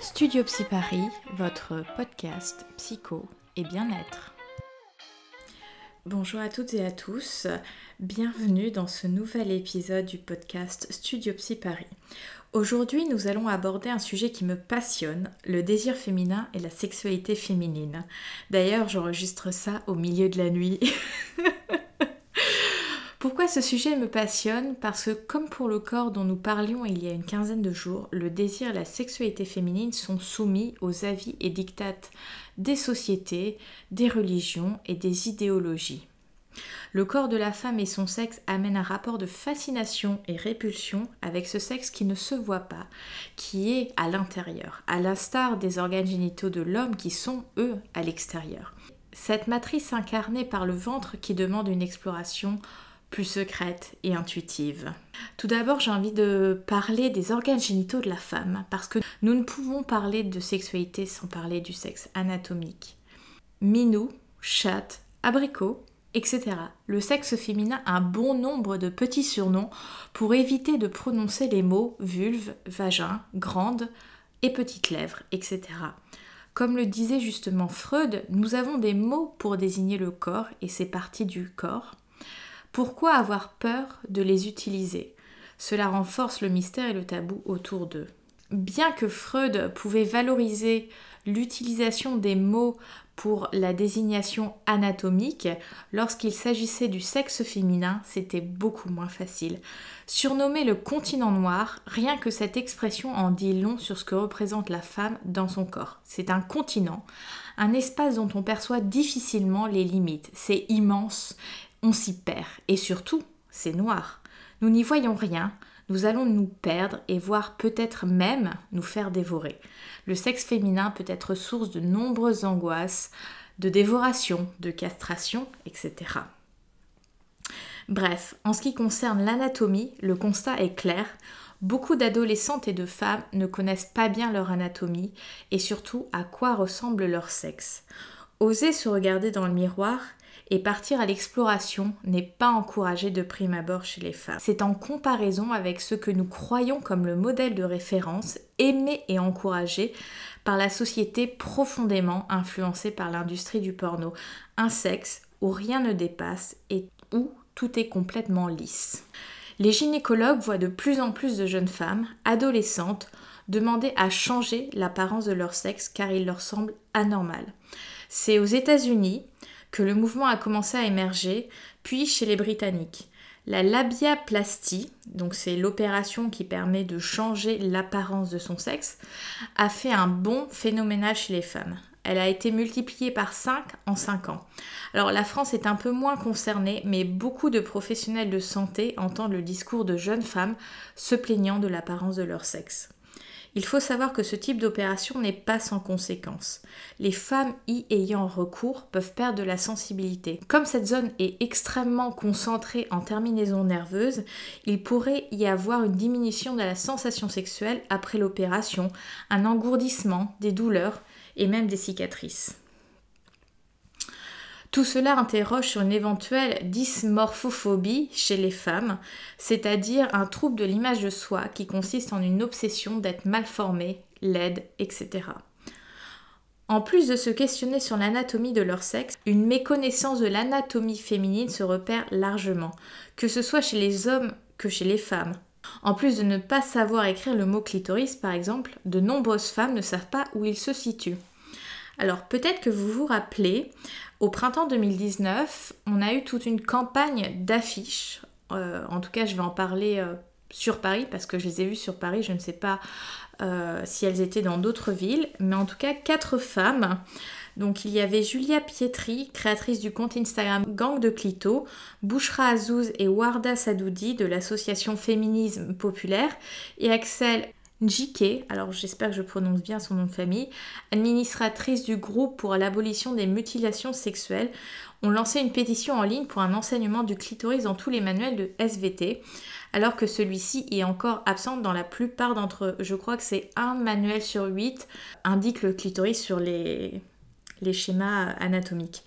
Studio Psy Paris, votre podcast psycho et bien-être. Bonjour à toutes et à tous, bienvenue dans ce nouvel épisode du podcast Studio Psy Paris. Aujourd'hui, nous allons aborder un sujet qui me passionne, le désir féminin et la sexualité féminine. D'ailleurs, j'enregistre ça au milieu de la nuit. Ce sujet me passionne Parce que comme pour le corps dont nous parlions il y a une quinzaine de jours, le désir et la sexualité féminine sont soumis aux avis et dictates des sociétés, des religions et des idéologies. Le corps de la femme et son sexe amènent un rapport de fascination et répulsion avec ce sexe qui ne se voit pas, qui est à l'intérieur, à l'instar des organes génitaux de l'homme qui sont, eux, à l'extérieur. Cette matrice incarnée par le ventre qui demande une exploration plus secrète et intuitive. Tout d'abord, j'ai envie de parler des organes génitaux de la femme, parce que nous ne pouvons parler de sexualité sans parler du sexe anatomique. Minou, chatte, abricot, etc. Le sexe féminin a un bon nombre de petits surnoms pour éviter de prononcer les mots vulve, vagin, grande et petites lèvres, etc. Comme le disait justement Freud, nous avons des mots pour désigner le corps et ses parties du corps. Pourquoi avoir peur de les utiliser? Cela renforce le mystère et le tabou autour d'eux. Bien que Freud pouvait valoriser l'utilisation des mots pour la désignation anatomique, lorsqu'il s'agissait du sexe féminin, c'était beaucoup moins facile. Surnommé le continent noir, rien que cette expression en dit long sur ce que représente la femme dans son corps. C'est un continent, un espace dont on perçoit difficilement les limites. C'est immense on s'y perd. Et surtout, c'est noir. Nous n'y voyons rien, nous allons nous perdre et voir peut-être même nous faire dévorer. Le sexe féminin peut être source de nombreuses angoisses, de dévoration, de castration, etc. Bref, en ce qui concerne l'anatomie, le constat est clair. Beaucoup d'adolescentes et de femmes ne connaissent pas bien leur anatomie et surtout à quoi ressemble leur sexe. Oser se regarder dans le miroir et partir à l'exploration n'est pas encouragé de prime abord chez les femmes. C'est en comparaison avec ce que nous croyons comme le modèle de référence, aimé et encouragé par la société profondément influencée par l'industrie du porno. Un sexe où rien ne dépasse et où tout est complètement lisse. Les gynécologues voient de plus en plus de jeunes femmes, adolescentes, demander à changer l'apparence de leur sexe car il leur semble anormal. C'est aux États-Unis que le mouvement a commencé à émerger, puis chez les Britanniques. La labiaplastie, donc c'est l'opération qui permet de changer l'apparence de son sexe, a fait un bon phénoménal chez les femmes. Elle a été multipliée par 5 en 5 ans. Alors la France est un peu moins concernée, mais beaucoup de professionnels de santé entendent le discours de jeunes femmes se plaignant de l'apparence de leur sexe. Il faut savoir que ce type d'opération n'est pas sans conséquences. Les femmes y ayant recours peuvent perdre de la sensibilité. Comme cette zone est extrêmement concentrée en terminaison nerveuse, il pourrait y avoir une diminution de la sensation sexuelle après l'opération, un engourdissement, des douleurs et même des cicatrices. Tout cela interroge sur une éventuelle dysmorphophobie chez les femmes, c'est-à-dire un trouble de l'image de soi qui consiste en une obsession d'être mal formée, laide, etc. En plus de se questionner sur l'anatomie de leur sexe, une méconnaissance de l'anatomie féminine se repère largement, que ce soit chez les hommes que chez les femmes. En plus de ne pas savoir écrire le mot clitoris, par exemple, de nombreuses femmes ne savent pas où il se situe. Alors peut-être que vous vous rappelez, au printemps 2019, on a eu toute une campagne d'affiches. Euh, en tout cas, je vais en parler euh, sur Paris parce que je les ai vues sur Paris. Je ne sais pas euh, si elles étaient dans d'autres villes, mais en tout cas, quatre femmes. Donc il y avait Julia Pietri, créatrice du compte Instagram Gang de Clito, Bouchra Azouz et Warda Sadoudi de l'association Féminisme Populaire et Axel Njike, alors j'espère que je prononce bien son nom de famille, administratrice du groupe pour l'abolition des mutilations sexuelles, ont lancé une pétition en ligne pour un enseignement du clitoris dans tous les manuels de SVT, alors que celui-ci est encore absent dans la plupart d'entre eux. Je crois que c'est un manuel sur huit indique le clitoris sur les, les schémas anatomiques.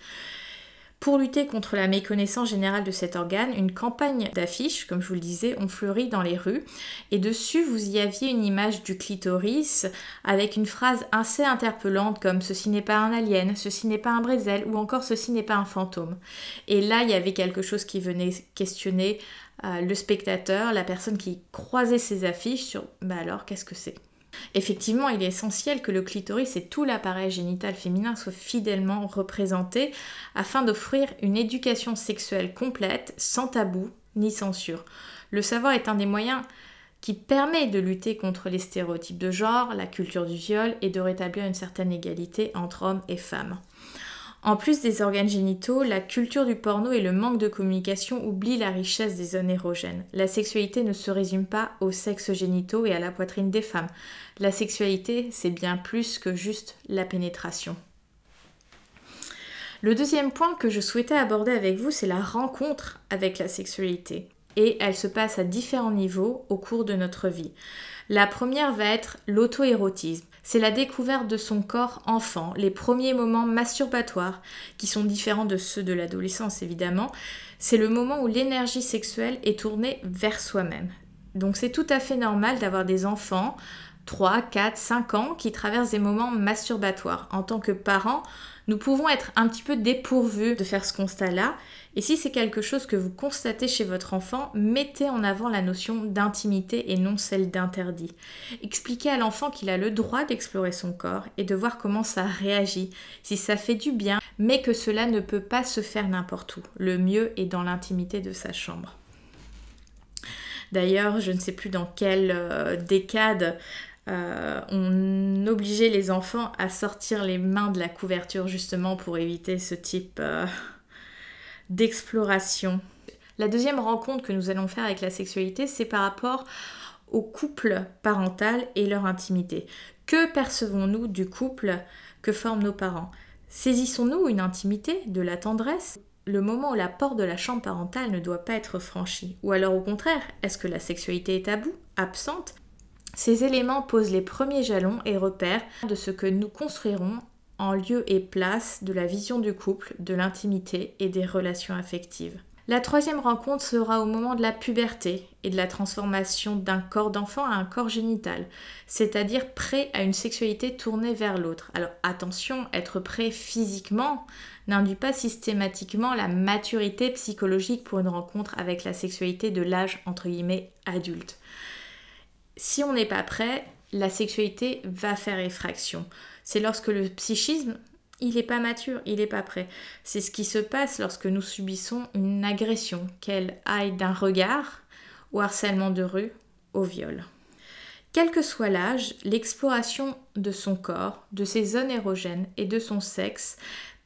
Pour lutter contre la méconnaissance générale de cet organe, une campagne d'affiches, comme je vous le disais, ont fleuri dans les rues. Et dessus, vous y aviez une image du clitoris avec une phrase assez interpellante comme Ceci n'est pas un alien, ceci n'est pas un brésil ou encore Ceci n'est pas un fantôme. Et là, il y avait quelque chose qui venait questionner euh, le spectateur, la personne qui croisait ces affiches sur bah alors qu'est-ce que c'est? Effectivement, il est essentiel que le clitoris et tout l'appareil génital féminin soient fidèlement représentés afin d'offrir une éducation sexuelle complète, sans tabou ni censure. Le savoir est un des moyens qui permet de lutter contre les stéréotypes de genre, la culture du viol et de rétablir une certaine égalité entre hommes et femmes. En plus des organes génitaux, la culture du porno et le manque de communication oublient la richesse des zones érogènes. La sexualité ne se résume pas aux sexes génitaux et à la poitrine des femmes. La sexualité, c'est bien plus que juste la pénétration. Le deuxième point que je souhaitais aborder avec vous, c'est la rencontre avec la sexualité. Et elle se passe à différents niveaux au cours de notre vie. La première va être l'auto-érotisme c'est la découverte de son corps enfant, les premiers moments masturbatoires, qui sont différents de ceux de l'adolescence évidemment. C'est le moment où l'énergie sexuelle est tournée vers soi-même. Donc c'est tout à fait normal d'avoir des enfants 3, 4, 5 ans qui traversent des moments masturbatoires. En tant que parents, nous pouvons être un petit peu dépourvus de faire ce constat-là. Et si c'est quelque chose que vous constatez chez votre enfant, mettez en avant la notion d'intimité et non celle d'interdit. Expliquez à l'enfant qu'il a le droit d'explorer son corps et de voir comment ça réagit, si ça fait du bien, mais que cela ne peut pas se faire n'importe où. Le mieux est dans l'intimité de sa chambre. D'ailleurs, je ne sais plus dans quelle euh, décade euh, on obligeait les enfants à sortir les mains de la couverture justement pour éviter ce type euh, d'exploration. La deuxième rencontre que nous allons faire avec la sexualité, c'est par rapport au couple parental et leur intimité. Que percevons-nous du couple que forment nos parents? Saisissons-nous une intimité, de la tendresse? Le moment où la porte de la chambre parentale ne doit pas être franchie Ou alors au contraire, est-ce que la sexualité est tabou, absente? Ces éléments posent les premiers jalons et repères de ce que nous construirons en lieu et place de la vision du couple, de l'intimité et des relations affectives. La troisième rencontre sera au moment de la puberté et de la transformation d'un corps d'enfant à un corps génital, c'est-à-dire prêt à une sexualité tournée vers l'autre. Alors attention, être prêt physiquement n'induit pas systématiquement la maturité psychologique pour une rencontre avec la sexualité de l'âge entre guillemets adulte si on n'est pas prêt, la sexualité va faire effraction. C'est lorsque le psychisme, il n'est pas mature, il n'est pas prêt. C'est ce qui se passe lorsque nous subissons une agression, qu'elle aille d'un regard au harcèlement de rue, au viol. Quel que soit l'âge, l'exploration de son corps, de ses zones érogènes et de son sexe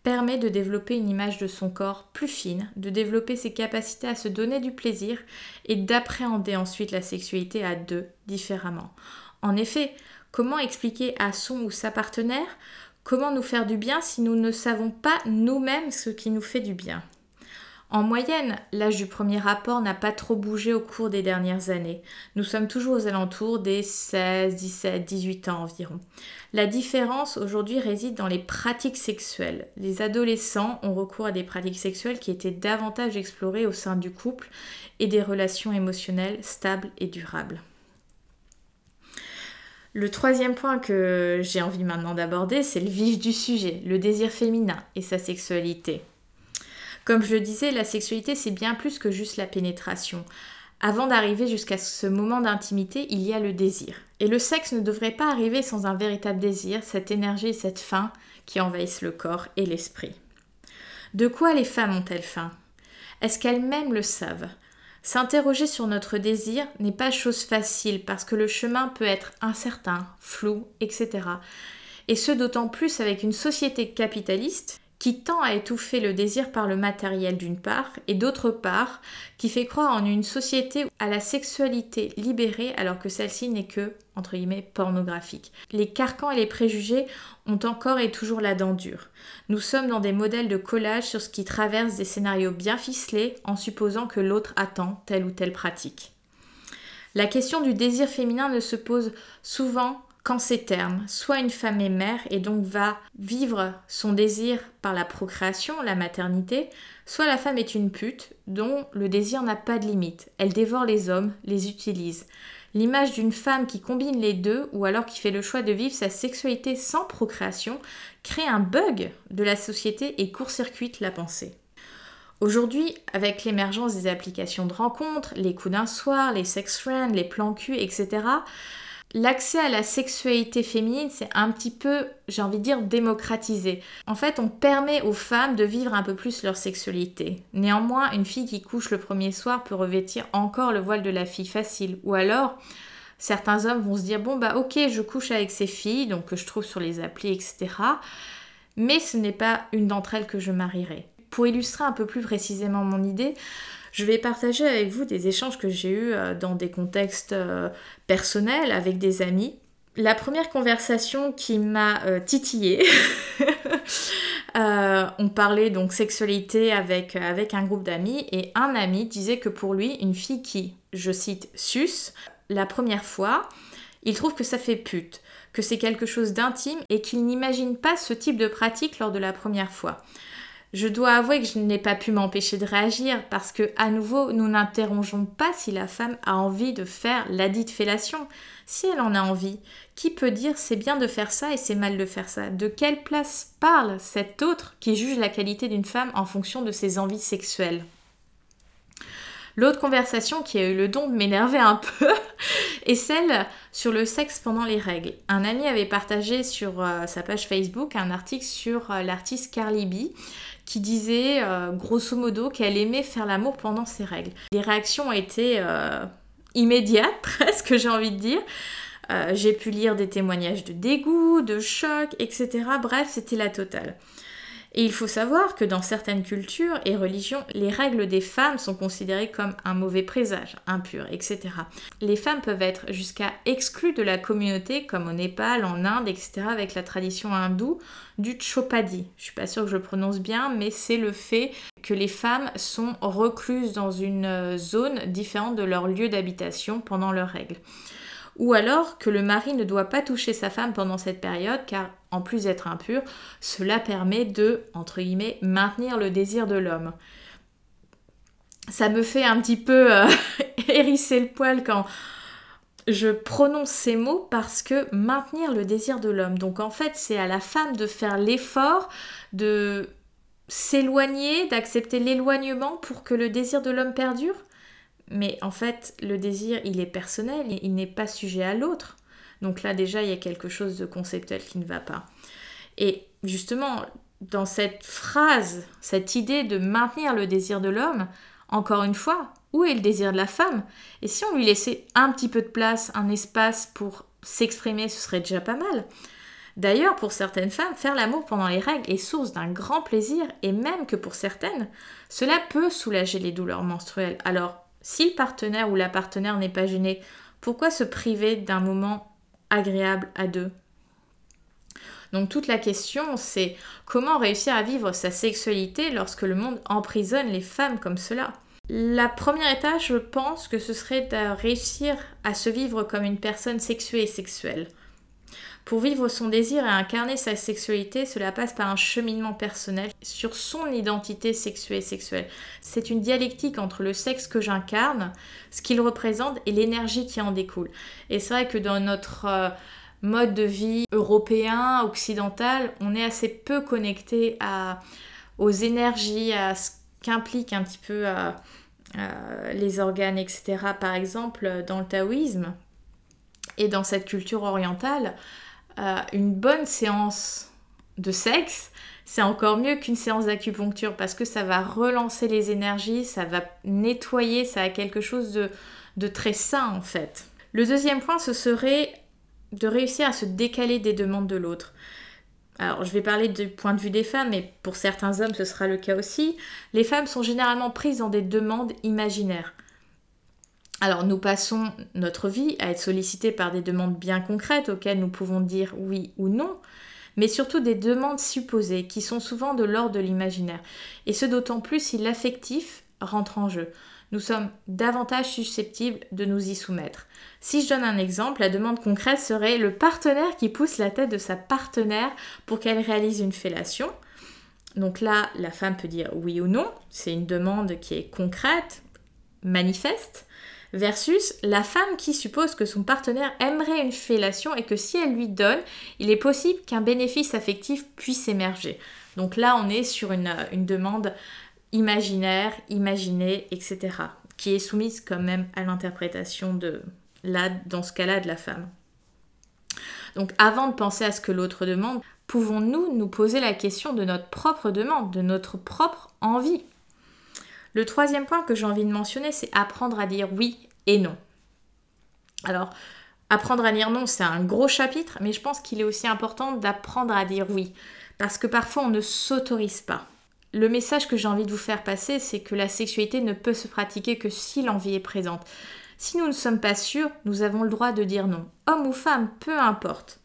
permet de développer une image de son corps plus fine, de développer ses capacités à se donner du plaisir et d'appréhender ensuite la sexualité à deux différemment. En effet, comment expliquer à son ou sa partenaire comment nous faire du bien si nous ne savons pas nous-mêmes ce qui nous fait du bien en moyenne, l'âge du premier rapport n'a pas trop bougé au cours des dernières années. Nous sommes toujours aux alentours des 16, 17, 18 ans environ. La différence aujourd'hui réside dans les pratiques sexuelles. Les adolescents ont recours à des pratiques sexuelles qui étaient davantage explorées au sein du couple et des relations émotionnelles stables et durables. Le troisième point que j'ai envie maintenant d'aborder, c'est le vif du sujet, le désir féminin et sa sexualité. Comme je le disais, la sexualité, c'est bien plus que juste la pénétration. Avant d'arriver jusqu'à ce moment d'intimité, il y a le désir. Et le sexe ne devrait pas arriver sans un véritable désir, cette énergie et cette faim qui envahissent le corps et l'esprit. De quoi les femmes ont-elles faim? Est-ce qu'elles-mêmes le savent? S'interroger sur notre désir n'est pas chose facile parce que le chemin peut être incertain, flou, etc. Et ce d'autant plus avec une société capitaliste qui tend à étouffer le désir par le matériel d'une part, et d'autre part, qui fait croire en une société à la sexualité libérée alors que celle-ci n'est que, entre guillemets, pornographique. Les carcans et les préjugés ont encore et toujours la dent dure. Nous sommes dans des modèles de collage sur ce qui traverse des scénarios bien ficelés en supposant que l'autre attend telle ou telle pratique. La question du désir féminin ne se pose souvent qu'en ces termes, soit une femme est mère et donc va vivre son désir par la procréation, la maternité, soit la femme est une pute dont le désir n'a pas de limite. Elle dévore les hommes, les utilise. L'image d'une femme qui combine les deux ou alors qui fait le choix de vivre sa sexualité sans procréation crée un bug de la société et court-circuite la pensée. Aujourd'hui, avec l'émergence des applications de rencontres, les coups d'un soir, les sex friends, les plans cul, etc., L'accès à la sexualité féminine, c'est un petit peu, j'ai envie de dire, démocratisé. En fait, on permet aux femmes de vivre un peu plus leur sexualité. Néanmoins, une fille qui couche le premier soir peut revêtir encore le voile de la fille facile. Ou alors, certains hommes vont se dire, bon bah ok, je couche avec ces filles, donc que je trouve sur les applis, etc. Mais ce n'est pas une d'entre elles que je marierai. Pour illustrer un peu plus précisément mon idée, je vais partager avec vous des échanges que j'ai eus euh, dans des contextes euh, personnels avec des amis. La première conversation qui m'a euh, titillée, on parlait donc sexualité avec, avec un groupe d'amis et un ami disait que pour lui, une fille qui, je cite, sus, la première fois, il trouve que ça fait pute, que c'est quelque chose d'intime et qu'il n'imagine pas ce type de pratique lors de la première fois. Je dois avouer que je n'ai pas pu m'empêcher de réagir parce que, à nouveau, nous n'interrogeons pas si la femme a envie de faire la dite fellation. Si elle en a envie, qui peut dire c'est bien de faire ça et c'est mal de faire ça? De quelle place parle cet autre qui juge la qualité d'une femme en fonction de ses envies sexuelles? L'autre conversation qui a eu le don de m'énerver un peu est celle sur le sexe pendant les règles. Un ami avait partagé sur euh, sa page Facebook un article sur euh, l'artiste Carly B qui disait euh, grosso modo qu'elle aimait faire l'amour pendant ses règles. Les réactions ont été euh, immédiates presque, j'ai envie de dire. Euh, j'ai pu lire des témoignages de dégoût, de choc, etc. Bref, c'était la totale. Et il faut savoir que dans certaines cultures et religions, les règles des femmes sont considérées comme un mauvais présage, impur, etc. Les femmes peuvent être jusqu'à exclues de la communauté, comme au Népal, en Inde, etc., avec la tradition hindoue du chopadi. Je suis pas sûre que je le prononce bien, mais c'est le fait que les femmes sont recluses dans une zone différente de leur lieu d'habitation pendant leurs règles ou alors que le mari ne doit pas toucher sa femme pendant cette période car en plus d'être impur, cela permet de, entre guillemets, maintenir le désir de l'homme. Ça me fait un petit peu euh, hérisser le poil quand je prononce ces mots parce que maintenir le désir de l'homme. Donc en fait, c'est à la femme de faire l'effort de s'éloigner, d'accepter l'éloignement pour que le désir de l'homme perdure. Mais en fait, le désir, il est personnel, il n'est pas sujet à l'autre. Donc là, déjà, il y a quelque chose de conceptuel qui ne va pas. Et justement, dans cette phrase, cette idée de maintenir le désir de l'homme, encore une fois, où est le désir de la femme? Et si on lui laissait un petit peu de place, un espace pour s'exprimer, ce serait déjà pas mal. D'ailleurs, pour certaines femmes, faire l'amour pendant les règles est source d'un grand plaisir et même que pour certaines, cela peut soulager les douleurs menstruelles. Alors, si le partenaire ou la partenaire n'est pas gêné, pourquoi se priver d'un moment agréable à deux? Donc toute la question, c'est comment réussir à vivre sa sexualité lorsque le monde emprisonne les femmes comme cela? La première étape, je pense que ce serait de réussir à se vivre comme une personne sexuée et sexuelle. Pour vivre son désir et incarner sa sexualité, cela passe par un cheminement personnel sur son identité sexuée et sexuelle. C'est une dialectique entre le sexe que j'incarne, ce qu'il représente et l'énergie qui en découle. Et c'est vrai que dans notre euh, mode de vie européen, occidental, on est assez peu connecté aux énergies, à ce qu'implique un petit peu euh, euh, les organes, etc. Par exemple, dans le taoïsme et dans cette culture orientale, euh, une bonne séance de sexe, c'est encore mieux qu'une séance d'acupuncture parce que ça va relancer les énergies, ça va nettoyer, ça a quelque chose de, de très sain en fait. Le deuxième point, ce serait de réussir à se décaler des demandes de l'autre. Alors, je vais parler du point de vue des femmes, mais pour certains hommes, ce sera le cas aussi. Les femmes sont généralement prises dans des demandes imaginaires. Alors nous passons notre vie à être sollicités par des demandes bien concrètes auxquelles nous pouvons dire oui ou non, mais surtout des demandes supposées qui sont souvent de l'ordre de l'imaginaire. Et ce d'autant plus si l'affectif rentre en jeu. nous sommes davantage susceptibles de nous y soumettre. Si je donne un exemple, la demande concrète serait le partenaire qui pousse la tête de sa partenaire pour qu'elle réalise une fellation. Donc là, la femme peut dire oui ou non, c'est une demande qui est concrète, manifeste, versus la femme qui suppose que son partenaire aimerait une fellation et que si elle lui donne, il est possible qu'un bénéfice affectif puisse émerger. Donc là, on est sur une, une demande imaginaire, imaginée, etc., qui est soumise quand même à l'interprétation de, là, dans ce cas-là, de la femme. Donc avant de penser à ce que l'autre demande, pouvons-nous nous poser la question de notre propre demande, de notre propre envie Le troisième point que j'ai envie de mentionner, c'est apprendre à dire oui et non. Alors, apprendre à dire non, c'est un gros chapitre, mais je pense qu'il est aussi important d'apprendre à dire oui, parce que parfois on ne s'autorise pas. Le message que j'ai envie de vous faire passer, c'est que la sexualité ne peut se pratiquer que si l'envie est présente. Si nous ne sommes pas sûrs, nous avons le droit de dire non. Homme ou femme, peu importe.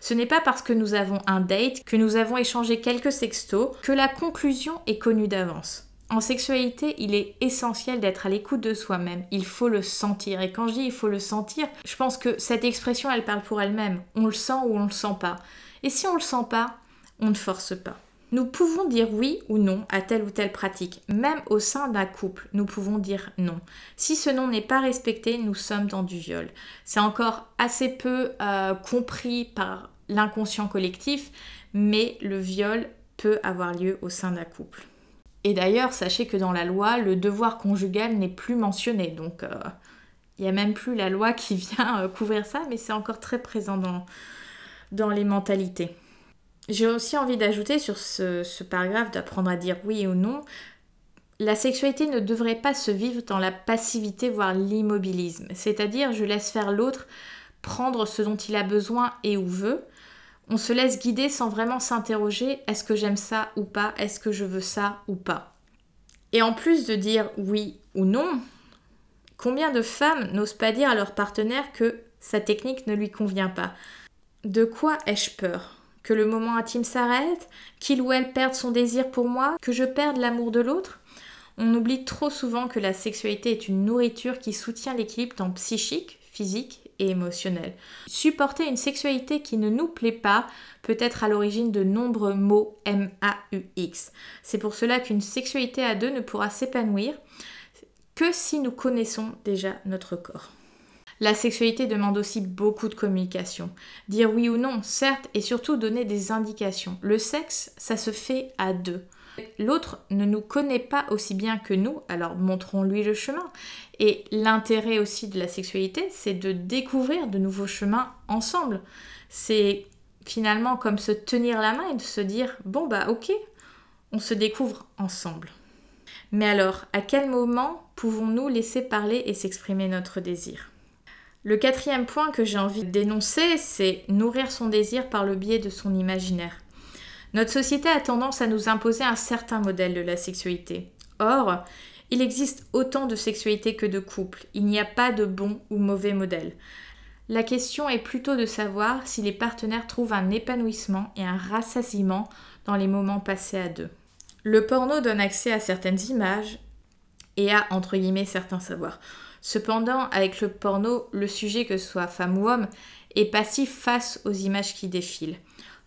Ce n'est pas parce que nous avons un date, que nous avons échangé quelques sextos, que la conclusion est connue d'avance. En sexualité, il est essentiel d'être à l'écoute de soi-même. Il faut le sentir. Et quand je dis il faut le sentir, je pense que cette expression, elle parle pour elle-même. On le sent ou on le sent pas. Et si on le sent pas, on ne force pas. Nous pouvons dire oui ou non à telle ou telle pratique. Même au sein d'un couple, nous pouvons dire non. Si ce non n'est pas respecté, nous sommes dans du viol. C'est encore assez peu euh, compris par l'inconscient collectif, mais le viol peut avoir lieu au sein d'un couple. Et d'ailleurs, sachez que dans la loi, le devoir conjugal n'est plus mentionné. Donc, euh, il n'y a même plus la loi qui vient euh, couvrir ça, mais c'est encore très présent dans, dans les mentalités. J'ai aussi envie d'ajouter sur ce, paragraphe d'apprendre à dire oui ou non. La sexualité ne devrait pas se vivre dans la passivité, voire l'immobilisme. C'est-à-dire, je laisse faire l'autre prendre ce dont il a besoin et ou veut. On se laisse guider sans vraiment s'interroger est-ce que j'aime ça ou pas Est-ce que je veux ça ou pas. Et en plus de dire oui ou non, combien de femmes n'osent pas dire à leur partenaire que sa technique ne lui convient pas? De quoi ai-je peur? Que le moment intime s'arrête, qu'il ou elle perde son désir pour moi, que je perde l'amour de l'autre? On oublie trop souvent que la sexualité est une nourriture qui soutient l'équilibre tant psychique, physique et. Supporter une sexualité qui ne nous plaît pas peut être à l'origine de nombreux mots M-A-U-X. C'est pour cela qu'une sexualité à deux ne pourra s'épanouir que si nous connaissons déjà notre corps. La sexualité demande aussi beaucoup de communication. Dire oui ou non, certes, et surtout donner des indications. Le sexe, ça se fait à deux. L'autre ne nous connaît pas aussi bien que nous, alors montrons-lui le chemin. Et l'intérêt aussi de la sexualité, c'est de découvrir de nouveaux chemins ensemble. C'est finalement comme se tenir la main et de se dire, bon bah ok, on se découvre ensemble. Mais alors, à quel moment pouvons-nous laisser parler et s'exprimer notre désir? Le quatrième point que j'ai envie dénoncer, c'est nourrir son désir par le biais de son imaginaire. Notre société a tendance à nous imposer un certain modèle de la sexualité. Or, il existe autant de sexualité que de couples. Il n'y a pas de bon ou mauvais modèle. La question est plutôt de savoir si les partenaires trouvent un épanouissement et un rassasiement dans les moments passés à deux. Le porno donne accès à certaines images et à, entre guillemets, certains savoirs. Cependant, avec le porno, le sujet, que ce soit femme ou homme, est passif face aux images qui défilent.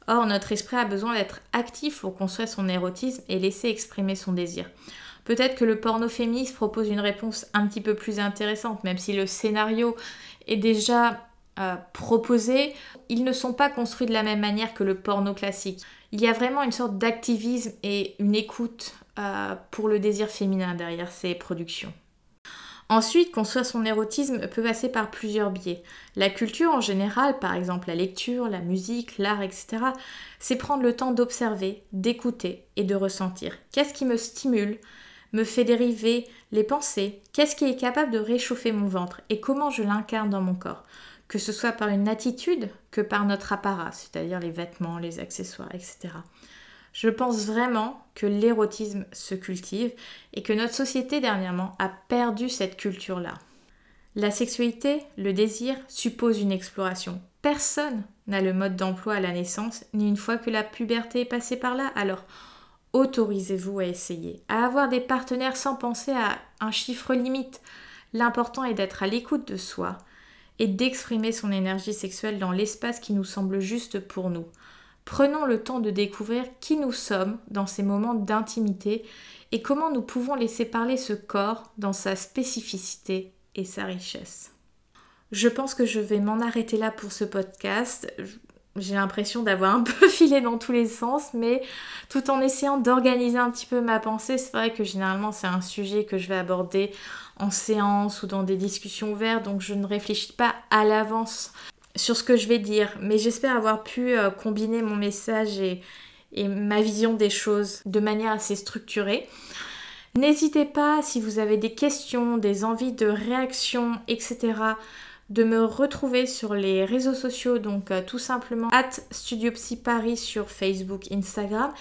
Or, notre esprit a besoin d'être actif pour construire son érotisme et laisser exprimer son désir. Peut-être que le porno féministe propose une réponse un petit peu plus intéressante, même si le scénario est déjà euh, proposé, ils ne sont pas construits de la même manière que le porno classique. Il y a vraiment une sorte d'activisme et une écoute euh, pour le désir féminin derrière ces productions. Ensuite, construire son érotisme peut passer par plusieurs biais. La culture en général, par exemple la lecture, la musique, l'art, etc., c'est prendre le temps d'observer, d'écouter et de ressentir. Qu'est-ce qui me stimule, me fait dériver les pensées? Qu'est-ce qui est capable de réchauffer mon ventre? Et comment je l'incarne dans mon corps? Que ce soit par une attitude que par notre apparat, c'est-à-dire les vêtements, les accessoires, etc. Je pense vraiment que l'érotisme se cultive et que notre société dernièrement a perdu cette culture-là. La sexualité, le désir, suppose une exploration. Personne n'a le mode d'emploi à la naissance, ni une fois que la puberté est passée par là. Alors, autorisez-vous à essayer, à avoir des partenaires sans penser à un chiffre limite. L'important est d'être à l'écoute de soi et d'exprimer son énergie sexuelle dans l'espace qui nous semble juste pour nous. Prenons le temps de découvrir qui nous sommes dans ces moments d'intimité et comment nous pouvons laisser parler ce corps dans sa spécificité et sa richesse. Je pense que je vais m'en arrêter là pour ce podcast. J'ai l'impression d'avoir un peu filé dans tous les sens, mais tout en essayant d'organiser un petit peu ma pensée, c'est vrai que généralement c'est un sujet que je vais aborder en séance ou dans des discussions ouvertes, donc je ne réfléchis pas à l'avance sur ce que je vais dire, mais j'espère avoir pu euh, combiner mon message et, ma vision des choses de manière assez structurée. N'hésitez pas, si vous avez des questions, des envies de réaction, etc., de me retrouver sur les réseaux sociaux, donc euh, tout simplement at Studio Paris sur Facebook, Instagram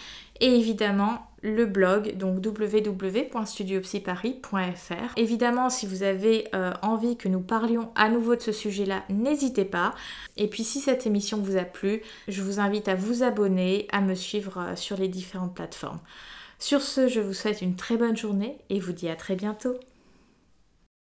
et évidemment le blog, donc www.studiopsyparis.fr. Évidemment, si vous avez euh, envie que nous parlions à nouveau de ce sujet-là, n'hésitez pas. Et puis si cette émission vous a plu, je vous invite à vous abonner, à me suivre euh, sur les différentes plateformes. Sur ce, je vous souhaite une très bonne journée et vous dis à très bientôt.